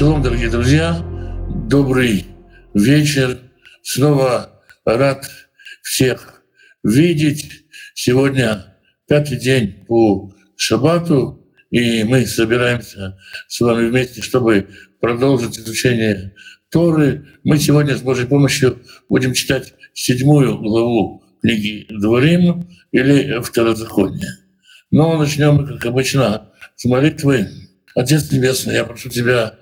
Шалом, дорогие друзья, добрый вечер. Снова рад всех видеть. Сегодня пятый день по шабату, и мы собираемся с вами вместе, чтобы продолжить изучение Торы. Мы сегодня с Божьей помощью будем читать седьмую главу книги Дворим или Второзаконие. Но начнем, как обычно, с молитвы. Отец Небесный, я прошу Тебя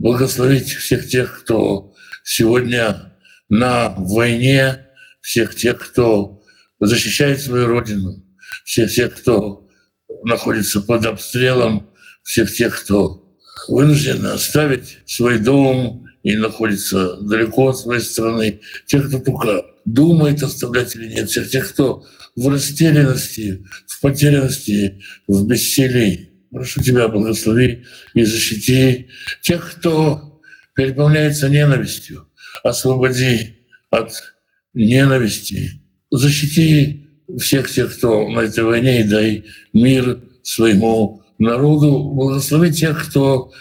благословить всех тех, кто сегодня на войне, всех тех, кто защищает свою родину, всех тех, кто находится под обстрелом, всех тех, кто вынужден оставить свой дом и находится далеко от своей страны, тех, кто только думает оставлять или нет, всех тех, кто в растерянности, в потерянности, в бессилии. Прошу Тебя, благослови и защити тех, кто переполняется ненавистью. Освободи от ненависти. Защити всех тех, кто на этой войне, и дай мир своему народу. Благослови тех, кто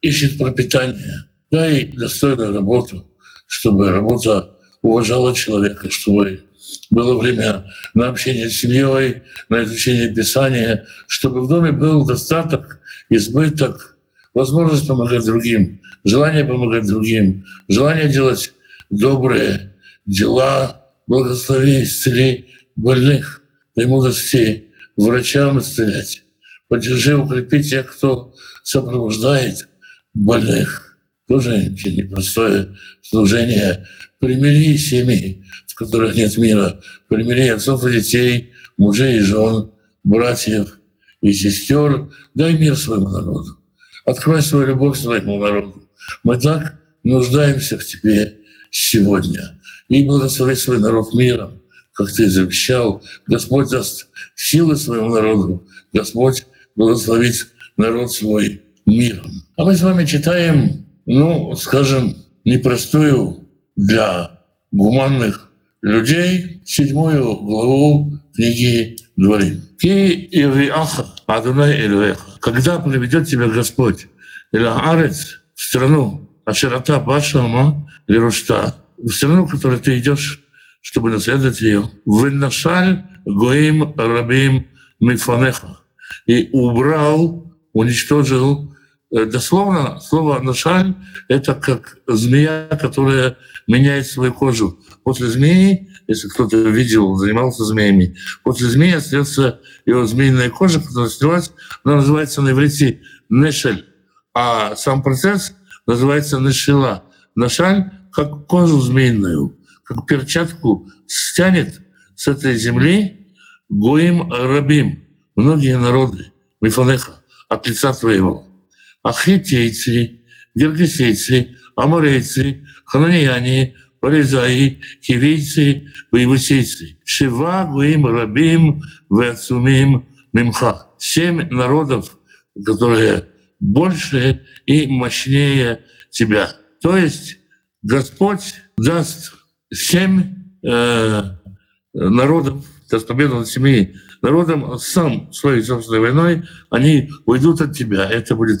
ищет пропитание. Дай достойную работу, чтобы работа уважала человека, чтобы было время на общение с семьей, на изучение Писания, чтобы в доме был достаток, избыток, возможность помогать другим, желание помогать другим, желание делать добрые дела, благослови, исцели больных, дай мудрости врачам исцелять. Поддержи, укрепи тех, кто сопровождает больных. Тоже непростое служение. Примири семьи, которых нет мира, примири отцов и детей, мужей и жен, братьев и сестер, дай мир своему народу. Открой свою любовь своему народу. Мы так нуждаемся в Тебе сегодня. И благослови свой народ миром, как Ты завещал. Господь даст силы своему народу. Господь благословит народ свой миром. А мы с вами читаем, ну, скажем, непростую для гуманных людей седьмую главу книги Дворим. Ки Ириаха, Адунай Элюэха. Когда приведет тебя Господь, или Арец, в страну, а широта Башама, Лерушта, в страну, в которой ты идешь, чтобы наследовать ее. Выношаль Гоим Рабим Мифанеха. И убрал, уничтожил дословно слово «нашаль» — это как змея, которая меняет свою кожу. После змеи, если кто-то видел, занимался змеями, после змеи остается его змеиная кожа, которая сливается, она называется на иврите «нешель», а сам процесс называется «нешила». «Нашаль» — как кожу змеиную, как перчатку стянет с этой земли Гоим Рабим, многие народы, Мифанеха, от лица твоего ахитейцы, гергесейцы, аморейцы, хананияне, Порезаи, кивийцы, воевусейцы. Шива гуим рабим вецумим мимха. Семь народов, которые больше и мощнее тебя. То есть Господь даст семь э, народов, даст победу над семи народом, сам своей собственной войной, они уйдут от тебя. Это будет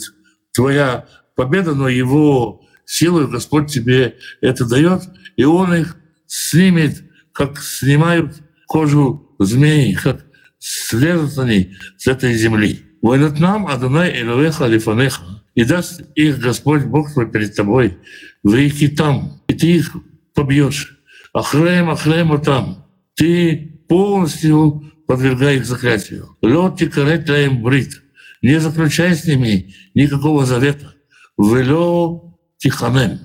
твоя победа, но его силой Господь тебе это дает, и Он их снимет, как снимают кожу змеи, как слезут они с этой земли. «Войнат нам Адонай Элуэха Лифанеха» и даст их Господь Бог твой перед тобой, в реки там, и ты их побьешь. Ахлем, ахлем, там. Ты полностью подвергай их заклятию. Лед тикарет лаем брит не заключай с ними никакого завета. Вело тиханем.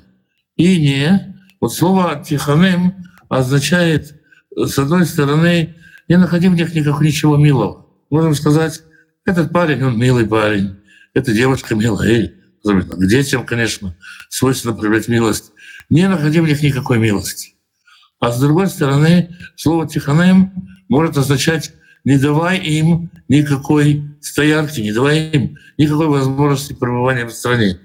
И не, вот слово тиханем означает, с одной стороны, не находи в них никакого ничего милого. Можем сказать, этот парень, он милый парень, эта девушка милая, особенно к детям, конечно, свойственно проявлять милость. Не находи в них никакой милости. А с другой стороны, слово «тиханем» может означать не давай им никакой стоянки, не давай им никакой возможности пребывания в стране.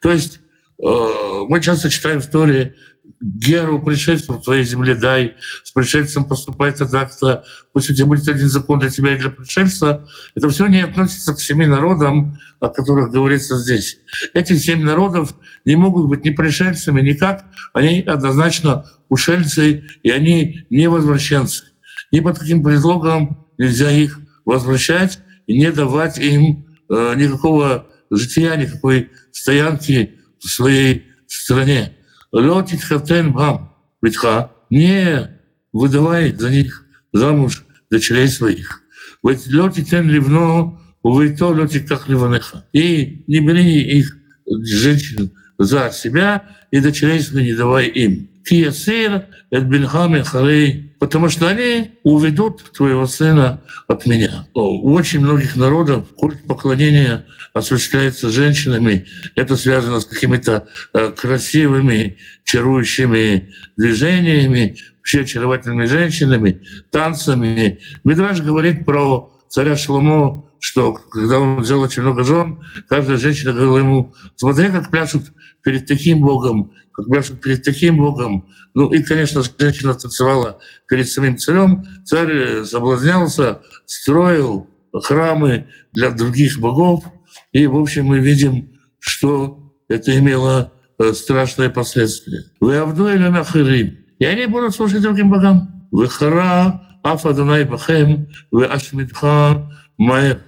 То есть э, мы часто читаем истории, геру пришельцев в твоей земле дай, с пришельцем поступай так-то, пусть у тебя будет один закон для тебя и для пришельца. Это все не относится к семи народам, о которых говорится здесь. Эти семь народов не могут быть ни пришельцами, никак. Они однозначно ушельцы, и они не возвращенцы. Ни под каким предлогом нельзя их возвращать и не давать им э, никакого жития, никакой стоянки в своей стране. Летит хатен бам, ветха, не выдавай за них замуж дочерей своих. Ведь летитен ливно, увейто летит как ливанеха. И не бери их женщин за себя, и дочерей своих не давай им. Киясир, это бельхами харей, потому что они уведут твоего сына от меня. У очень многих народов культ поклонения осуществляется женщинами. Это связано с какими-то э, красивыми, чарующими движениями, вообще очаровательными женщинами, танцами. Мидраж говорит про царя Шломо, что когда он взял очень много жен, каждая женщина говорила ему, смотри, как пляшут перед таким Богом, как пляшут перед таким Богом. Ну и, конечно, женщина танцевала перед самим царем. Царь соблазнялся, строил храмы для других богов. И, в общем, мы видим, что это имело э, страшные последствия. Вы Авдуэль Махирим. И они будут служить другим богам. Вы Хара, Афадунай Бахем, вы Ашмидха Маэр.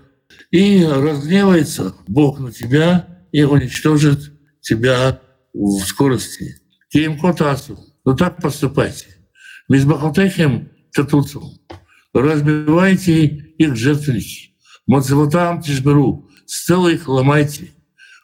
И разгневается Бог на тебя и уничтожит тебя в скорости. Кием Котасу. Ну так поступайте. Мизбахотехем Татуцу. Разбивайте их жертвенники. Моцевотам Тишберу. Стелы их ломайте.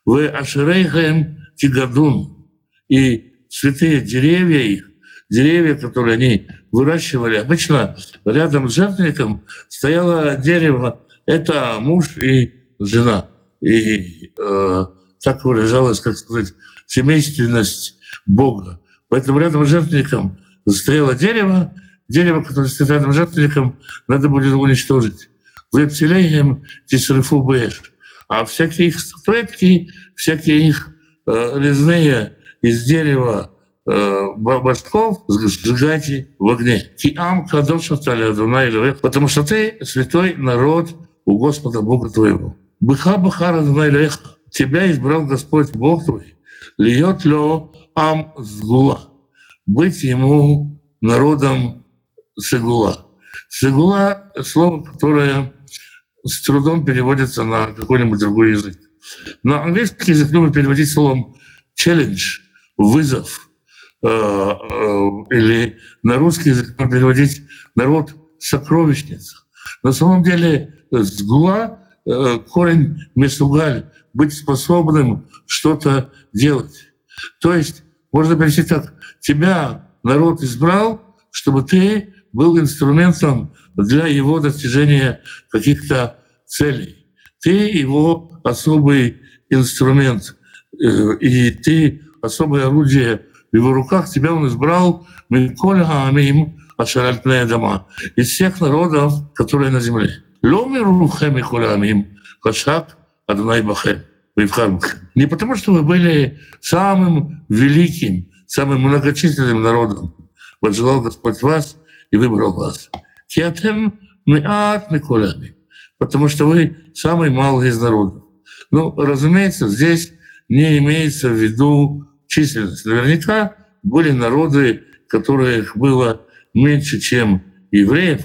Вы Ашерейхаем Тигадун. И святые деревья их, деревья, которые они выращивали. Обычно рядом с жертвенником стояло дерево. Это муж и жена. И э, так выражалась, как сказать, семейственность Бога. Поэтому рядом с жертвенником стояло дерево, дерево, которое стоит рядом с жертвенником, надо будет уничтожить. Вы обселяем тисрифу бэш. А всякие их статуэтки, всякие их э, резные из дерева э, башков сжигайте в огне. Киам кадоша или потому что ты святой народ у Господа Бога твоего. Быха бахара тебя избрал Господь Бог твой, льет лё ам сгула, быть ему народом Сегула. Сегула — слово, которое с трудом переводится на какой-нибудь другой язык. На английский язык любят переводить словом «челлендж», «вызов», э, э, или на русский язык переводить «народ сокровищница». На самом деле сгула э, корень месугаль, быть способным что-то делать. То есть можно перевести так, тебя народ избрал, чтобы ты был инструментом для его достижения каких-то целей. Ты его особый инструмент, э, и ты особое орудие в его руках. Тебя он избрал Миколь Хаамим Ашаральтная дома из всех народов, которые на земле. Ломирухем Миколь Хаамим Хашак Адонай Бахем. Не потому, что вы были самым великим, самым многочисленным народом. Возжелал Господь вас и выбрал вас. Киатем миат миколями. Потому что вы самый малый из народов. Ну, разумеется, здесь не имеется в виду численность. Наверняка были народы, которых было меньше, чем евреев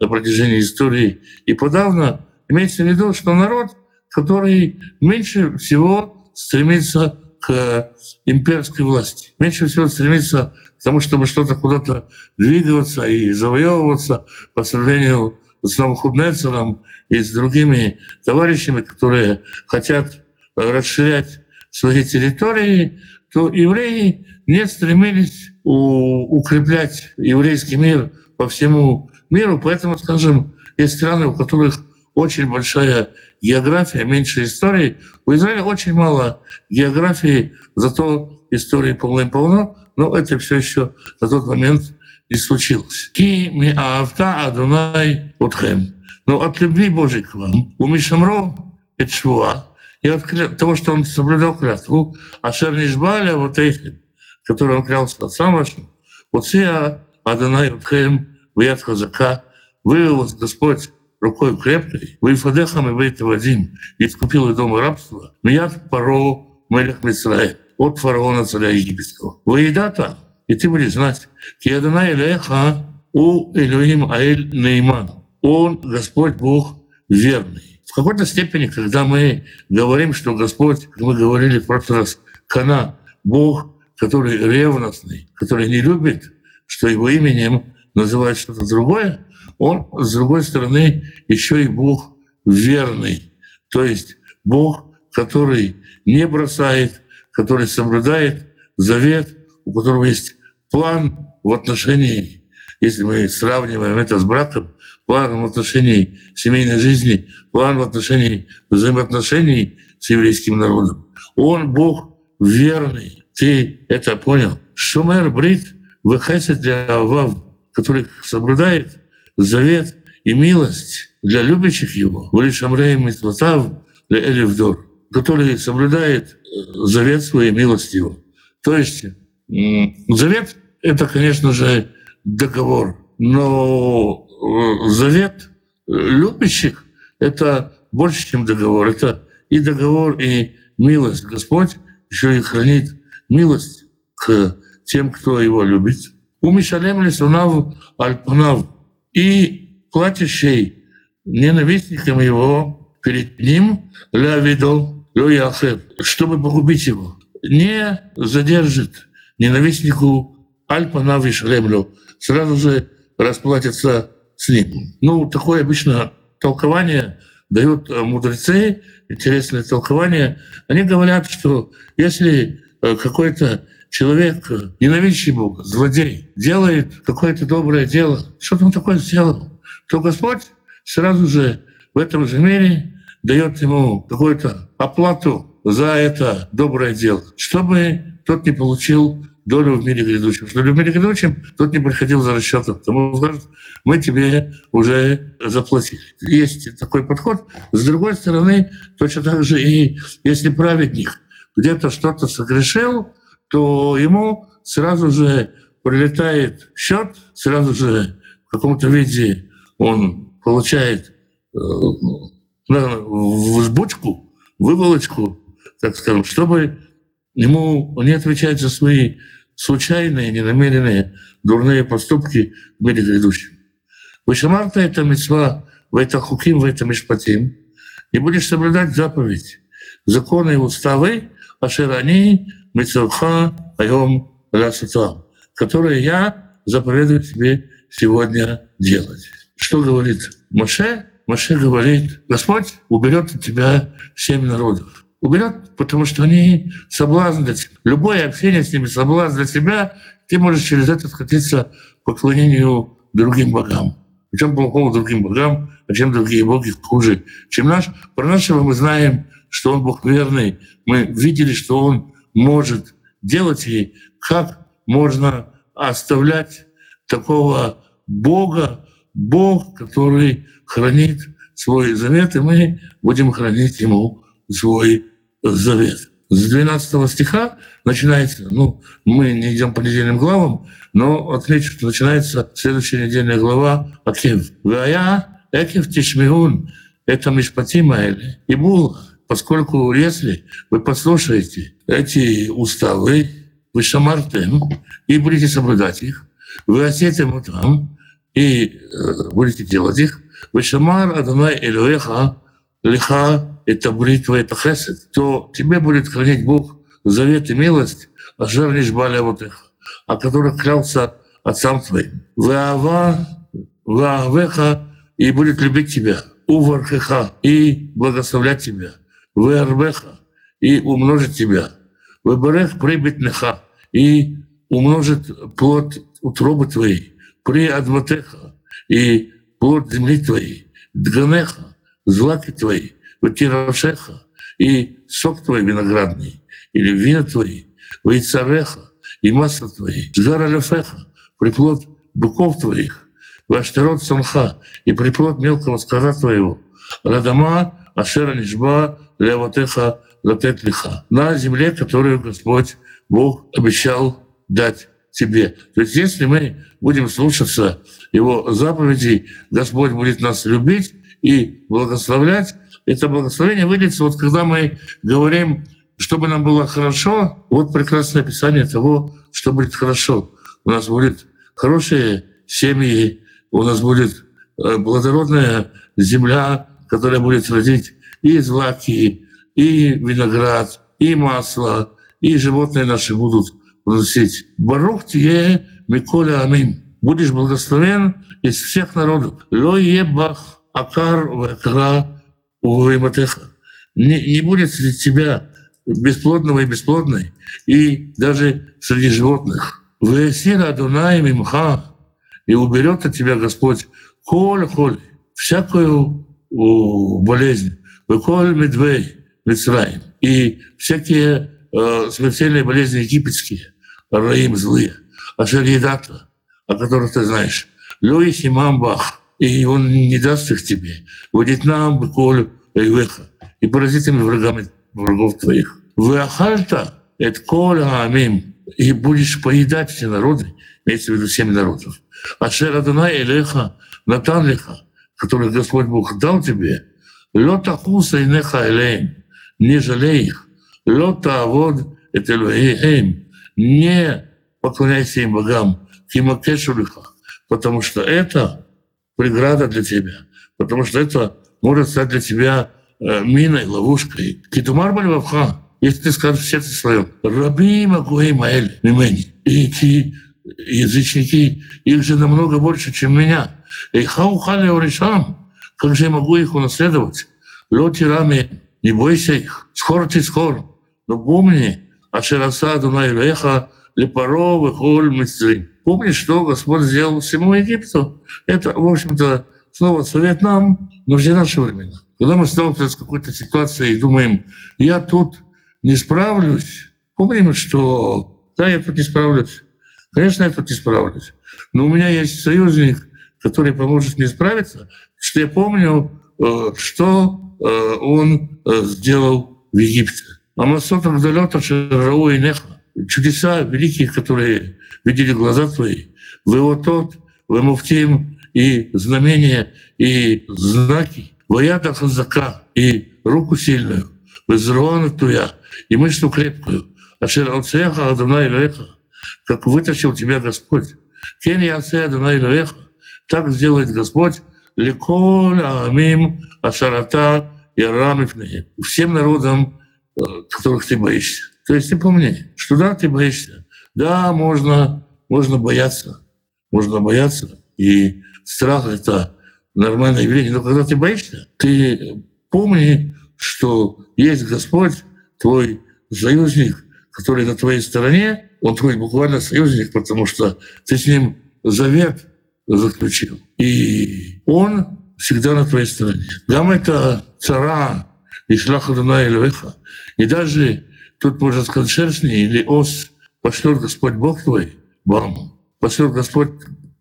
на протяжении истории. И подавно имеется в виду, что народ, который меньше всего стремится к имперской власти, меньше всего стремится к тому, чтобы что-то куда-то двигаться и завоевываться по сравнению с Навуходнецером и с другими товарищами, которые хотят расширять свои территории, то евреи не стремились укреплять еврейский мир по всему миру. Поэтому, скажем, есть страны, у которых очень большая география, меньше истории. У Израиля очень мало географии, зато истории полно-полно, но это все еще на тот момент не случилось. Ки ми аавта Адунай утхем. Но от любви Божьей к вам, у Мишамро это швуа, и от того, что он соблюдал клятву, а Шернишбаля вот этим, который он клялся отцам вашим, вот я, Адонай Утхем, Ваят Хазака, вывел Господь рукой крепкой, вы и вы Вадим, искупил из дома рабства, Мияд Паро Мелех Мисраэ, от фараона царя египетского. Воедата, и ты будешь знать, Киадана Илеха у Элюим Аэль Нейман. Он, Господь Бог, верный. В какой-то степени, когда мы говорим, что Господь, мы говорили в прошлый раз, Кана, Бог, который ревностный, который не любит, что его именем называют что-то другое, он, с другой стороны, еще и Бог верный. То есть Бог, который не бросает, который соблюдает завет, у которого есть план в отношении, если мы сравниваем это с браком, план в отношении семейной жизни, план в отношении взаимоотношений с еврейским народом. Он Бог верный. Ты это понял? Шумер Брит выхасит для Авав, который соблюдает завет и милость для любящих его, Валишамрей Митватав для Элевдор, который соблюдает э, завет своей милости его. То есть завет — это, конечно же, договор, но э, завет любящих — это больше, чем договор. Это и договор, и милость. Господь еще и хранит милость к тем, кто его любит. У Мишалем Лисунав Альпанав и платящий ненавистникам его перед ним ля видол чтобы погубить его. Не задержит ненавистнику Альпанав и Шалемлю, сразу же расплатится с ним. Ну, такое обычно толкование дают мудрецы, интересное толкование. Они говорят, что если э, какой-то человек, ненавидящий Бога, злодей, делает какое-то доброе дело, что-то он такое сделал, то Господь сразу же в этом же мире дает ему какую-то оплату за это доброе дело, чтобы тот не получил долю в мире грядущем. Что в мире грядущем тот не приходил за расчетом. Потому что мы тебе уже заплатили. Есть такой подход. С другой стороны, точно так же и если праведник где-то что-то согрешил, то ему сразу же прилетает счет, сразу же в каком-то виде он получает э, взбучку, выволочку, так скажем, чтобы ему не отвечать за свои случайные, ненамеренные, дурные поступки в мире грядущем. Вышамарта — это мецва, в это хуким, в это мишпатим, и будешь соблюдать заповедь, законы и уставы, ашерани Митсурха Айом Расута, которые я заповедую тебе сегодня делать. Что говорит Моше? Моше говорит, Господь уберет от тебя семь народов. Уберет, потому что они соблазн для тебя. Любое общение с ними соблазн для тебя, ты можешь через это скатиться поклонению другим богам. В чем плохого другим богам, а чем другие боги хуже, чем наш? Про нашего мы знаем, что он Бог верный. Мы видели, что он может делать и как можно оставлять такого Бога, Бог, который хранит свой завет, и мы будем хранить ему свой завет. С 12 стиха начинается, ну, мы не идем по недельным главам, но отмечу, что начинается следующая недельная глава Акев. Вая Экев Тишмиун, это Мишпатима и был поскольку если вы послушаете эти уставы, вы шамартем, и будете соблюдать их, вы осетим там, и э, будете делать их, вы шамар Адонай Элюэха, лиха это бритва, это хесед, то тебе будет хранить Бог завет и милость, а жар баля вот их, о которых клялся отцам твоим. Ваава, ваавеха, и будет любить тебя, увархеха, и благословлять тебя вэрбеха, и умножит тебя. Выберех прибыть неха, и умножит плод утробы твоей, при адватеха, и плод земли твоей, дганеха, злаки твои, ватирошеха, и сок твой виноградный, или вина твои, вейцареха, и масло твои, жаралефеха, приплод быков твоих, ваштерот самха, и приплод мелкого скота твоего, радама, ашера нишба, левотеха латет лиха. На земле, которую Господь Бог обещал дать тебе. То есть если мы будем слушаться Его заповедей, Господь будет нас любить и благословлять. Это благословение выльется, вот когда мы говорим, чтобы нам было хорошо, вот прекрасное описание того, что будет хорошо. У нас будет хорошие семьи, у нас будет э, плодородная земля, которая будет родить и злаки, и виноград, и масло, и животные наши будут вносить. Барух тебе Миколя Амин. Будешь благословен из всех народов. Ло ебах акар вакра увайматеха. Не, не будет среди тебя бесплодного и бесплодной, и даже среди животных. Весира Адунай Мимха, и уберет от тебя Господь коль коль всякую болезнь, выколь медвей, Мицраим, и всякие э, смертельные болезни египетские, раим злые, ашаридата, о которых ты знаешь, Лёй Симамбах, и он не даст их тебе. Будет нам быколь Эйвеха, и поразительными врагами врагов твоих. Вы ахальта, это коля амим, и будешь поедать все народы, имеется в виду семь народов. А Шерадана Элеха, Натан Леха, который Господь Бог дал тебе, и неха элеем, не жалей их, лёта авод это элеем, не поклоняйся им богам, кимакешу потому что это преграда для тебя, потому что это может стать для тебя миной, ловушкой. Китумар Бальвавха, если ты скажешь в сердце своем, раби Магуэй Маэль, Мимени, и эти язычники, их же намного больше, чем меня. И хаухали решам, как же я могу их унаследовать? Лоти рами, не бойся их, скоро ты скоро. Но помни, Ашераса Дунай Леха, Лепаро, Вехоль, Мицрим. Помни, что Господь сделал всему Египту. Это, в общем-то, снова совет нам, но все наши времена. Когда мы сталкиваемся с какой-то ситуацией и думаем, я тут не справлюсь, помним, что да, я тут не справлюсь. Конечно, я тут не справлюсь. Но у меня есть союзник, который поможет мне справиться, я помню, э, что э, он э, сделал в Египте. Амасот Агдалета Шарау и Неха. Чудеса великие, которые видели глаза твои. Вы вот тот, вы муфтим, и знамения, и знаки. Воята хазака, и руку сильную. Вы туя, и мышцу крепкую. Ашер Алцеха Адонай Леха, как вытащил тебя Господь. Кен Яце Адонай Леха, так сделает Господь, Леколь Амим Ашарата и Рамифны, всем народам, которых ты боишься. То есть ты помни, что да, ты боишься. Да, можно, можно бояться. Можно бояться. И страх — это нормальное явление. Но когда ты боишься, ты помни, что есть Господь, твой союзник, который на твоей стороне, он твой буквально союзник, потому что ты с ним завет заключил. И он всегда на твоей стороне. Гам это цара и шлаха Эльвеха. И даже тут можно сказать шерстни или ос пошлет Господь Бог твой вам, пошлет Господь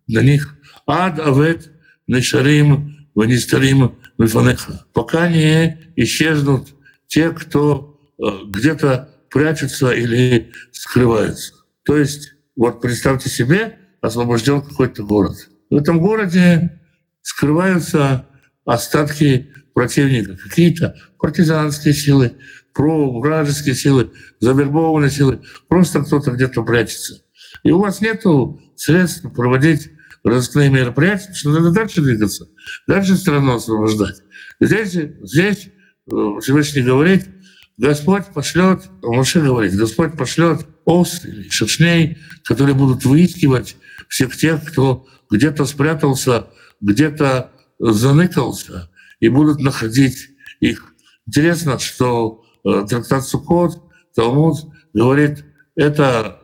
на них ад авет нешарим ванистарим мифанеха. Пока не исчезнут те, кто э, где-то прячутся или скрываются. То есть, вот представьте себе, освобожден какой-то город. В этом городе скрываются остатки противника, какие-то партизанские силы, провражеские силы, завербованные силы, просто кто-то где-то прячется. И у вас нет средств проводить разыскные мероприятия, что надо дальше двигаться, дальше страну освобождать. Здесь, здесь э, Всевышний говорит, Господь пошлет, Моше говорит, Господь пошлет ос или шершней, которые будут выискивать всех тех, кто где-то спрятался, где-то заныкался, и будут находить их. Интересно, что э, трактат Сукот, Талмуд говорит, это,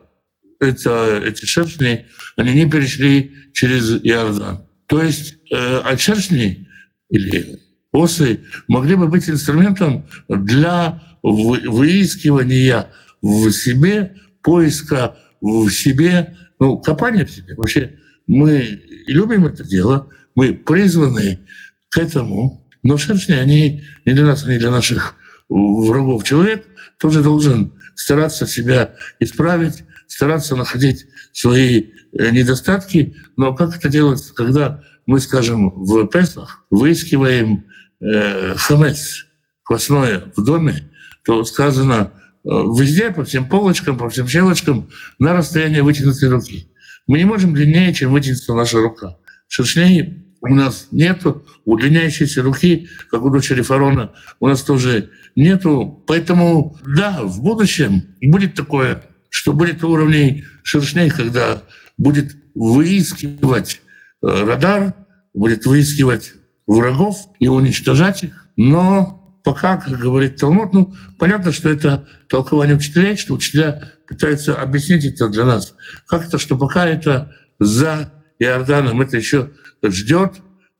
это, эти шершни, они не перешли через Иордан. То есть э, от шершней или осы могли бы быть инструментом для выискивания в себе, поиска в себе, ну, копания в себе. Вообще мы любим это дело, мы призваны к этому, но шершни, они не для нас, не для наших врагов. Человек тоже должен стараться себя исправить, стараться находить свои э, недостатки, но как это делается, когда мы, скажем, в Песах выискиваем э, хамец, квасное в доме, то сказано э, везде, по всем полочкам, по всем щелочкам, на расстоянии вытянутой руки. Мы не можем длиннее, чем вытянется наша рука. Шершней у нас нету, удлиняющейся руки, как у дочери фарона, у нас тоже нету. Поэтому, да, в будущем будет такое, что будет уровней шершней, когда будет выискивать э, радар, будет выискивать врагов и уничтожать их. Но пока, как говорит Талмуд, ну, понятно, что это толкование учителей, что учителя пытаются объяснить это для нас. Как это, что пока это за Иорданом, это еще ждет,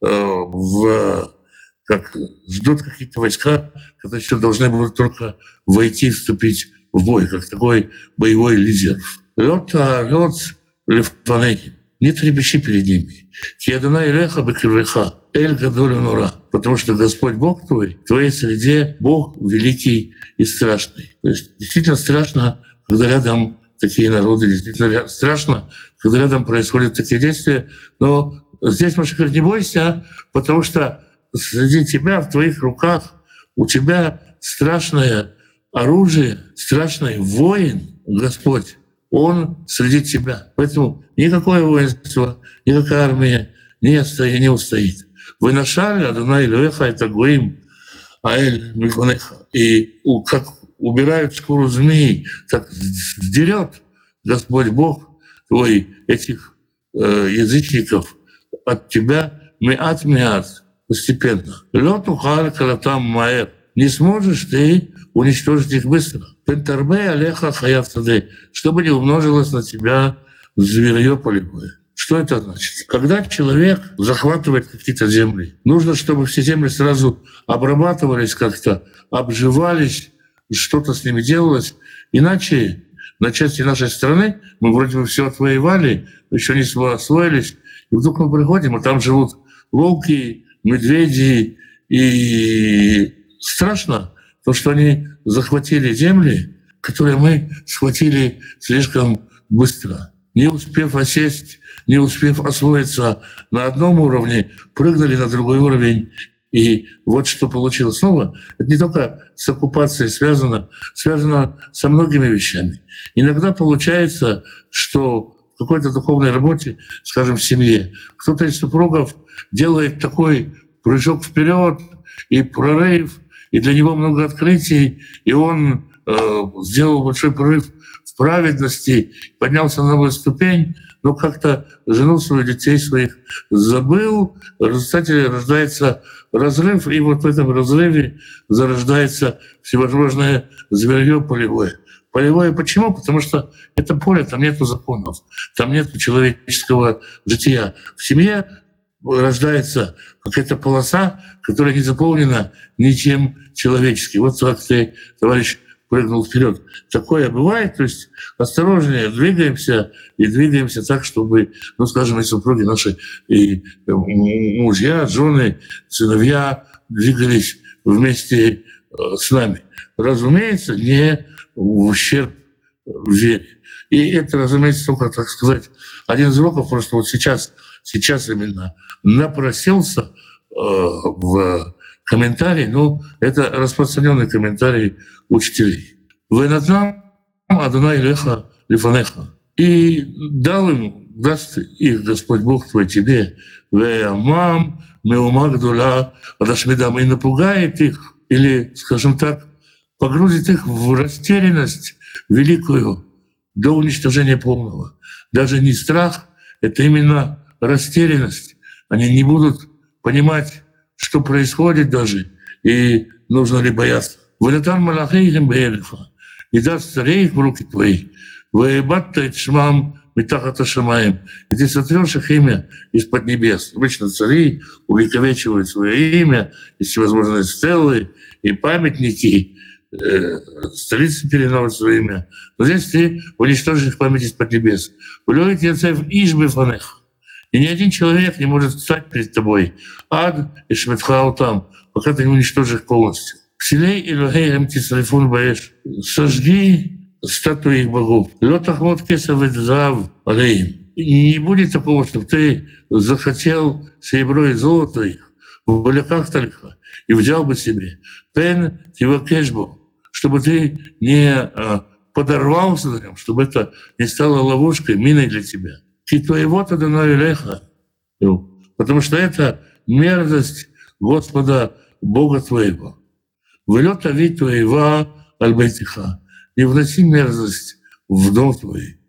э, в, как, ждут какие-то войска, которые еще должны будут только войти, вступить в бой, как такой боевой лидер. Лед, лед, лефаней. Не трепещи перед ними. Киадана Илеха Бекривеха, Эль Гадолю Нура. Потому что Господь Бог твой, в твоей среде Бог великий и страшный. То есть действительно страшно, когда рядом такие народы, действительно страшно, когда рядом происходят такие действия. Но здесь Маша говорит, не бойся, потому что среди тебя, в твоих руках, у тебя страшное оружие, страшный воин, Господь, он среди тебя. Поэтому никакое воинство, никакая армия не, стоит, не устоит. Вы нашали Адонай Левеха это Гуим, Аэль Миконеха. И как убирают шкуру змеи, так сдерет Господь Бог твой этих э, язычников от тебя миат миат постепенно. Лету там маэр. Не сможешь ты уничтожить их быстро. Пентарбе алеха хаяв чтобы не умножилось на тебя зверье полевое. Что это значит? Когда человек захватывает какие-то земли, нужно, чтобы все земли сразу обрабатывались как-то, обживались, что-то с ними делалось. Иначе на части нашей страны мы вроде бы все отвоевали, еще не освоились, и вдруг мы приходим, а там живут волки, медведи, и страшно, то, что они захватили земли, которые мы схватили слишком быстро. Не успев осесть, не успев освоиться на одном уровне, прыгнули на другой уровень. И вот что получилось снова. Это не только с оккупацией связано, связано со многими вещами. Иногда получается, что в какой-то духовной работе, скажем, в семье, кто-то из супругов делает такой прыжок вперед и прорыв, и для него много открытий, и он э, сделал большой прорыв в праведности, поднялся на новую ступень, но как-то жену свою, детей своих забыл. В результате рождается разрыв, и вот в этом разрыве зарождается всевозможное зверье полевое. Полевое почему? Потому что это поле, там нет законов, там нет человеческого жития. В семье рождается какая-то полоса, которая не заполнена ничем человеческим. Вот как ты, товарищ, прыгнул вперед. Такое бывает, то есть осторожнее двигаемся и двигаемся так, чтобы, ну, скажем, и супруги наши, и мужья, жены, сыновья двигались вместе э, с нами. Разумеется, не в ущерб вере. И это, разумеется, только, так сказать, один из уроков просто вот сейчас – сейчас именно напросился э, в комментарий, ну, это распространенный комментарий учителей. Вы нам Адонай Леха Лифанеха. И дал им, даст их Господь Бог твой тебе, мам, меума гдула, Рашмидам, и напугает их, или, скажем так, погрузит их в растерянность великую до уничтожения полного. Даже не страх, это именно растерянность, они не будут понимать, что происходит даже, и нужно ли бояться. «Валятан малахейхем беэлифа» и даст царей в руки твои, «Ваебатта шмам метахата шамаем» и ты сотрешь их имя из-под небес. Обычно цари увековечивают свое имя, есть всевозможные стелы и памятники, э, столицы переносят свое имя. Но здесь ты уничтожишь их память из-под небес. «Улёет яцев ишбе фанех» И ни один человек не может встать перед тобой. Ад и Шметхау там, пока ты не уничтожишь полностью. Вселей Илюхей Эмтисалифун Баэш. Сожги статуи их богов. Летахмот кесовый зав алеем. И не будет такого, чтобы ты захотел серебро и золото их в баляках только и взял бы себе. Пен его кэшбу, чтобы ты не а, подорвался чтобы это не стало ловушкой, миной для тебя. И твоего тогда леха. Потому что это мерзость Господа Бога твоего. Влет вид твоего альбайтиха. Не вноси мерзость в дом твой.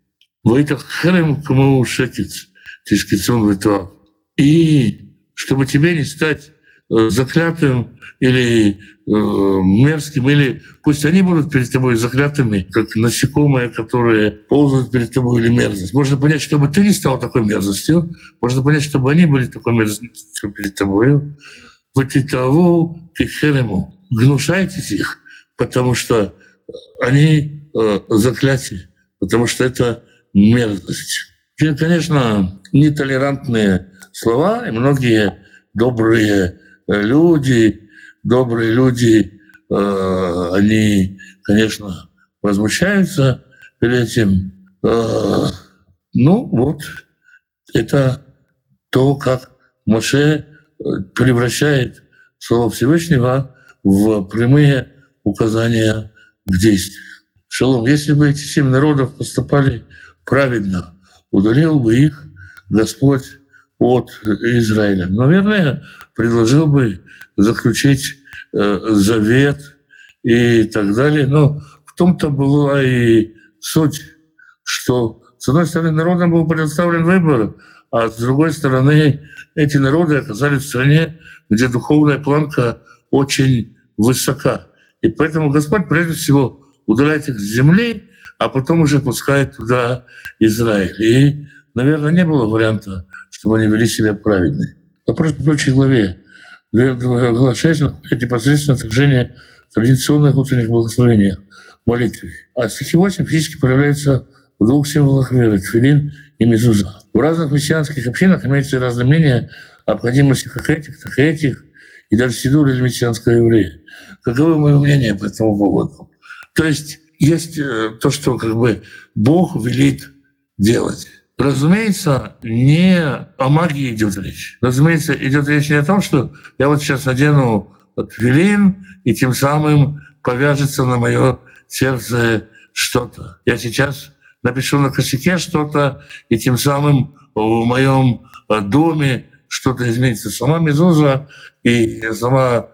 Войтах херем кому шекец, тишкицун витва. И чтобы тебе не стать заклятым или э, мерзким, или пусть они будут перед тобой заклятыми, как насекомые, которые ползают перед тобой, или мерзость. Можно понять, чтобы ты не стал такой мерзостью, можно понять, чтобы они были такой мерзостью перед тобой. Ватитаву кихерему. Гнушайтесь их, потому что они э, заклятие, потому что это мерзость. И, конечно, нетолерантные слова, и многие добрые э, люди, добрые люди, э, они, конечно, возмущаются перед этим. Э, ну вот, это то, как Моше э, превращает Слово Всевышнего в прямые указания к действию. Шалом, если бы эти семь народов поступали праведно, удалил бы их Господь от Израиля. Наверное, предложил бы заключить э, завет и так далее. Но в том-то была и суть, что с одной стороны народам был предоставлен выбор, а с другой стороны эти народы оказались в стране, где духовная планка очень высока. И поэтому Господь прежде всего удаляет их с земли, а потом уже пускает туда Израиль. И, наверное, не было варианта, чтобы они вели себя праведно. Вопрос в прочей главе. Глава 6 это непосредственно отражение традиционных утренних благословений молитвы. А стихи 8 физически проявляются в двух символах веры – тфилин и мезуза. В разных мессианских общинах имеется разное мнение о необходимости как этих, так и этих, и даже сидур или мессианского еврея. Каково мое мнение по этому поводу? То есть есть э, то, что как бы Бог велит делать. Разумеется, не о магии идет речь. Разумеется, идет речь не о том, что я вот сейчас надену твилин, и тем самым повяжется на мое сердце что-то. Я сейчас напишу на косяке что-то, и тем самым в моем э, доме что-то изменится. Сама мезуза и сама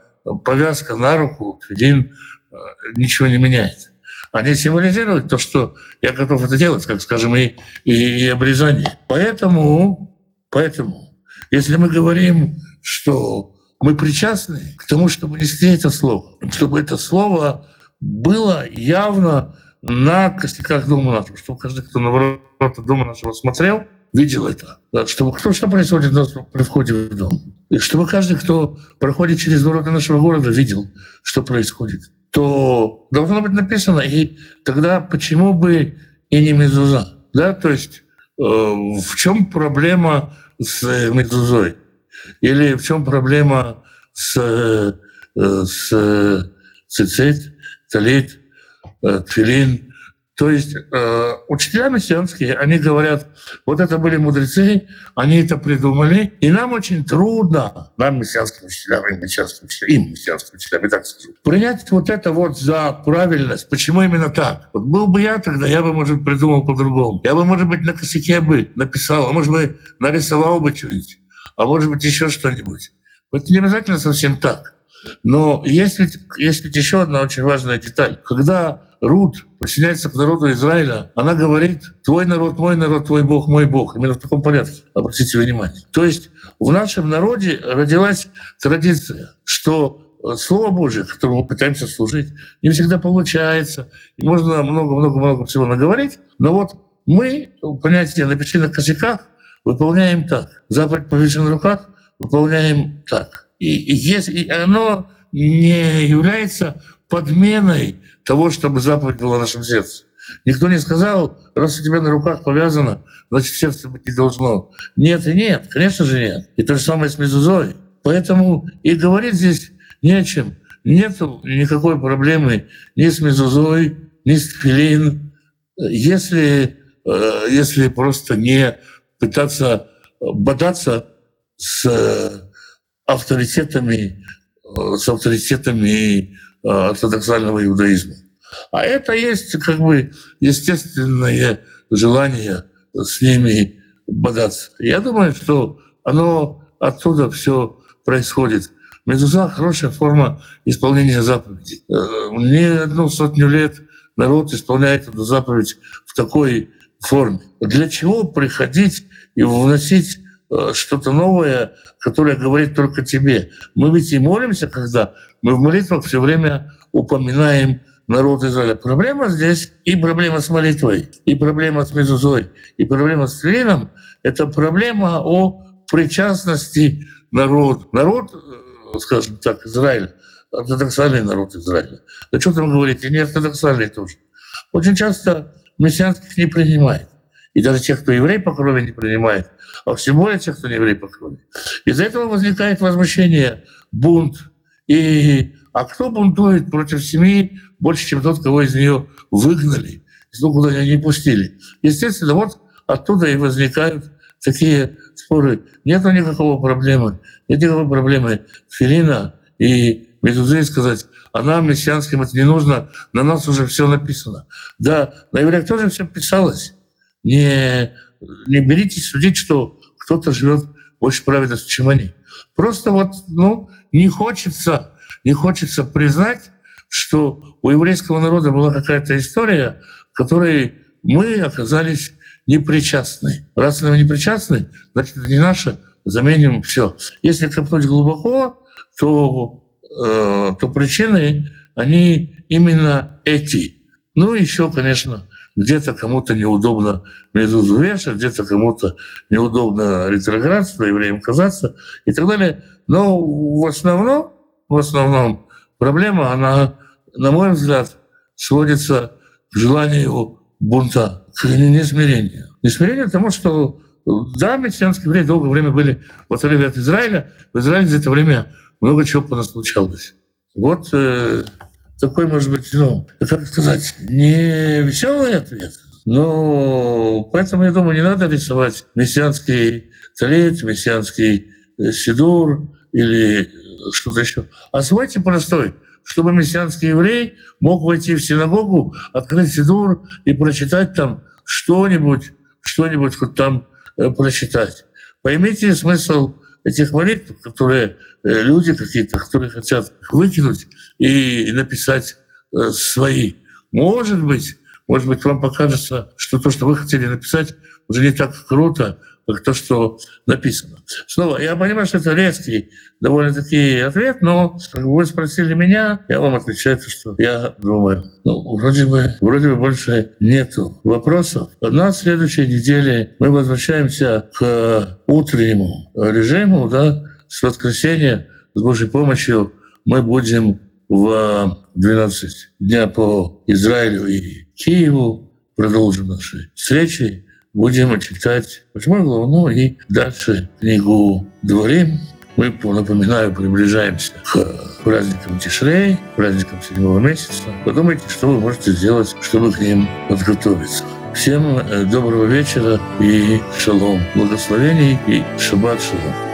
повязка на руку, твилин, э, ничего не меняет они символизируют то, что я готов это делать, как, скажем, и, и, и обрезание. Поэтому, поэтому, если мы говорим, что мы причастны к тому, чтобы нести это слово, чтобы это слово было явно на костяках дома нашего, чтобы каждый, кто на ворота дома нашего смотрел, видел это. Чтобы кто что происходит при входе в дом. И чтобы каждый, кто проходит через ворота нашего города, видел, что происходит то должно быть написано, и тогда почему бы и не мезуза? Да, то есть э, в чем проблема с мезузой? Или в чем проблема с, э, с цицит, талит, э, тфилин, то есть э, учителя мессианские, они говорят, вот это были мудрецы, они это придумали, и нам очень трудно, нам, мессианским учителям, им мессианским учителям, им, мессианским учителям, так скажу, принять вот это вот за правильность. Почему именно так? Вот был бы я тогда, я бы, может, придумал по-другому. Я бы, может быть, на косяке бы написал, а может быть, нарисовал бы что-нибудь, а может быть, еще что-нибудь. Вот не обязательно совсем так. Но есть ведь, есть ведь еще одна очень важная деталь. Когда Рут присоединяется к народу Израиля, она говорит, твой народ, мой народ, твой Бог, мой Бог. Именно в таком порядке, обратите внимание. То есть в нашем народе родилась традиция, что Слово Божие, которому мы пытаемся служить, не всегда получается. И можно много-много-много всего наговорить, но вот мы понятие «напиши на косяках» выполняем так. Заповедь «повешен на руках» выполняем так. И, если, оно не является подменой того, чтобы заповедь была в нашем сердце. Никто не сказал, раз у тебя на руках повязано, значит, сердце быть не должно. Нет и нет, конечно же нет. И то же самое с мезузой. Поэтому и говорить здесь не о чем. Нет никакой проблемы ни с мезузой, ни с филин, если, э, если просто не пытаться бодаться с авторитетами, с авторитетами ортодоксального иудаизма. А это есть как бы естественное желание с ними бодаться. Я думаю, что оно оттуда все происходит. Мезуза — хорошая форма исполнения заповедей. Э, не одну сотню лет народ исполняет эту заповедь в такой форме. Для чего приходить и вносить э, что-то новое, которое говорит только тебе? Мы ведь и молимся, когда мы в молитвах все время упоминаем народ Израиля. Проблема здесь и проблема с молитвой, и проблема с мезузой, и проблема с Филином — это проблема о причастности народа. Народ, э, скажем так, Израиль, ортодоксальный народ Израиля. Да что там говорить, и не ортодоксальный тоже. Очень часто мессианских не принимает. И даже тех, кто еврей по крови не принимает, а все более тех, кто не еврей по крови. Из-за этого возникает возмущение, бунт. И, а кто бунтует против семьи больше, чем тот, кого из нее выгнали, ну, куда не пустили? Естественно, вот оттуда и возникают такие споры. Нет никакого проблемы. Нет никакой проблемы Филина и Медузы сказать, а нам, мессианским, это не нужно, на нас уже все написано. Да, на евреях тоже все писалось. Не, не берите судить, что кто-то живет больше праведности, чем они. Просто вот, ну, не хочется, не хочется признать, что у еврейского народа была какая-то история, которой мы оказались непричастны. Раз мы непричастны, значит, это не наше, заменим все. Если копнуть глубоко, то Э, то причины, они именно эти. Ну, еще, конечно, где-то кому-то неудобно медузу вешать, где-то кому-то неудобно ретроградство, евреям казаться и так далее. Но в основном, в основном проблема, она, на мой взгляд, сводится к желанию бунта, к несмирению. Несмирение тому, что да, мессианские евреи долгое время были в отрыве от Израиля. В Израиле за это время много чего по нас случалось. Вот э, такой, может быть, ну, как сказать, не веселый ответ, но поэтому, я думаю, не надо рисовать мессианский талит, мессианский э, сидур или что-то еще. А свойте простой, чтобы мессианский еврей мог войти в синагогу, открыть сидур и прочитать там что-нибудь, что-нибудь хоть там э, прочитать. Поймите смысл этих молитв, которые э, люди какие-то, которые хотят выкинуть и написать э, свои. Может быть, может быть, вам покажется, что то, что вы хотели написать, уже не так круто, то, что написано. Снова, я понимаю, что это резкий довольно-таки ответ, но вы спросили меня, я вам отвечаю, что я думаю. Ну, вроде бы, вроде бы больше нету вопросов. На следующей неделе мы возвращаемся к утреннему режиму, да, с воскресенья, с Божьей помощью мы будем в 12 дня по Израилю и Киеву, продолжим наши встречи будем читать восьмую главу ну и дальше книгу «Дворим». Мы, напоминаю, приближаемся к праздникам Тишрей, праздникам седьмого месяца. Подумайте, что вы можете сделать, чтобы к ним подготовиться. Всем э, доброго вечера и шалом, благословений и шаббат шалом.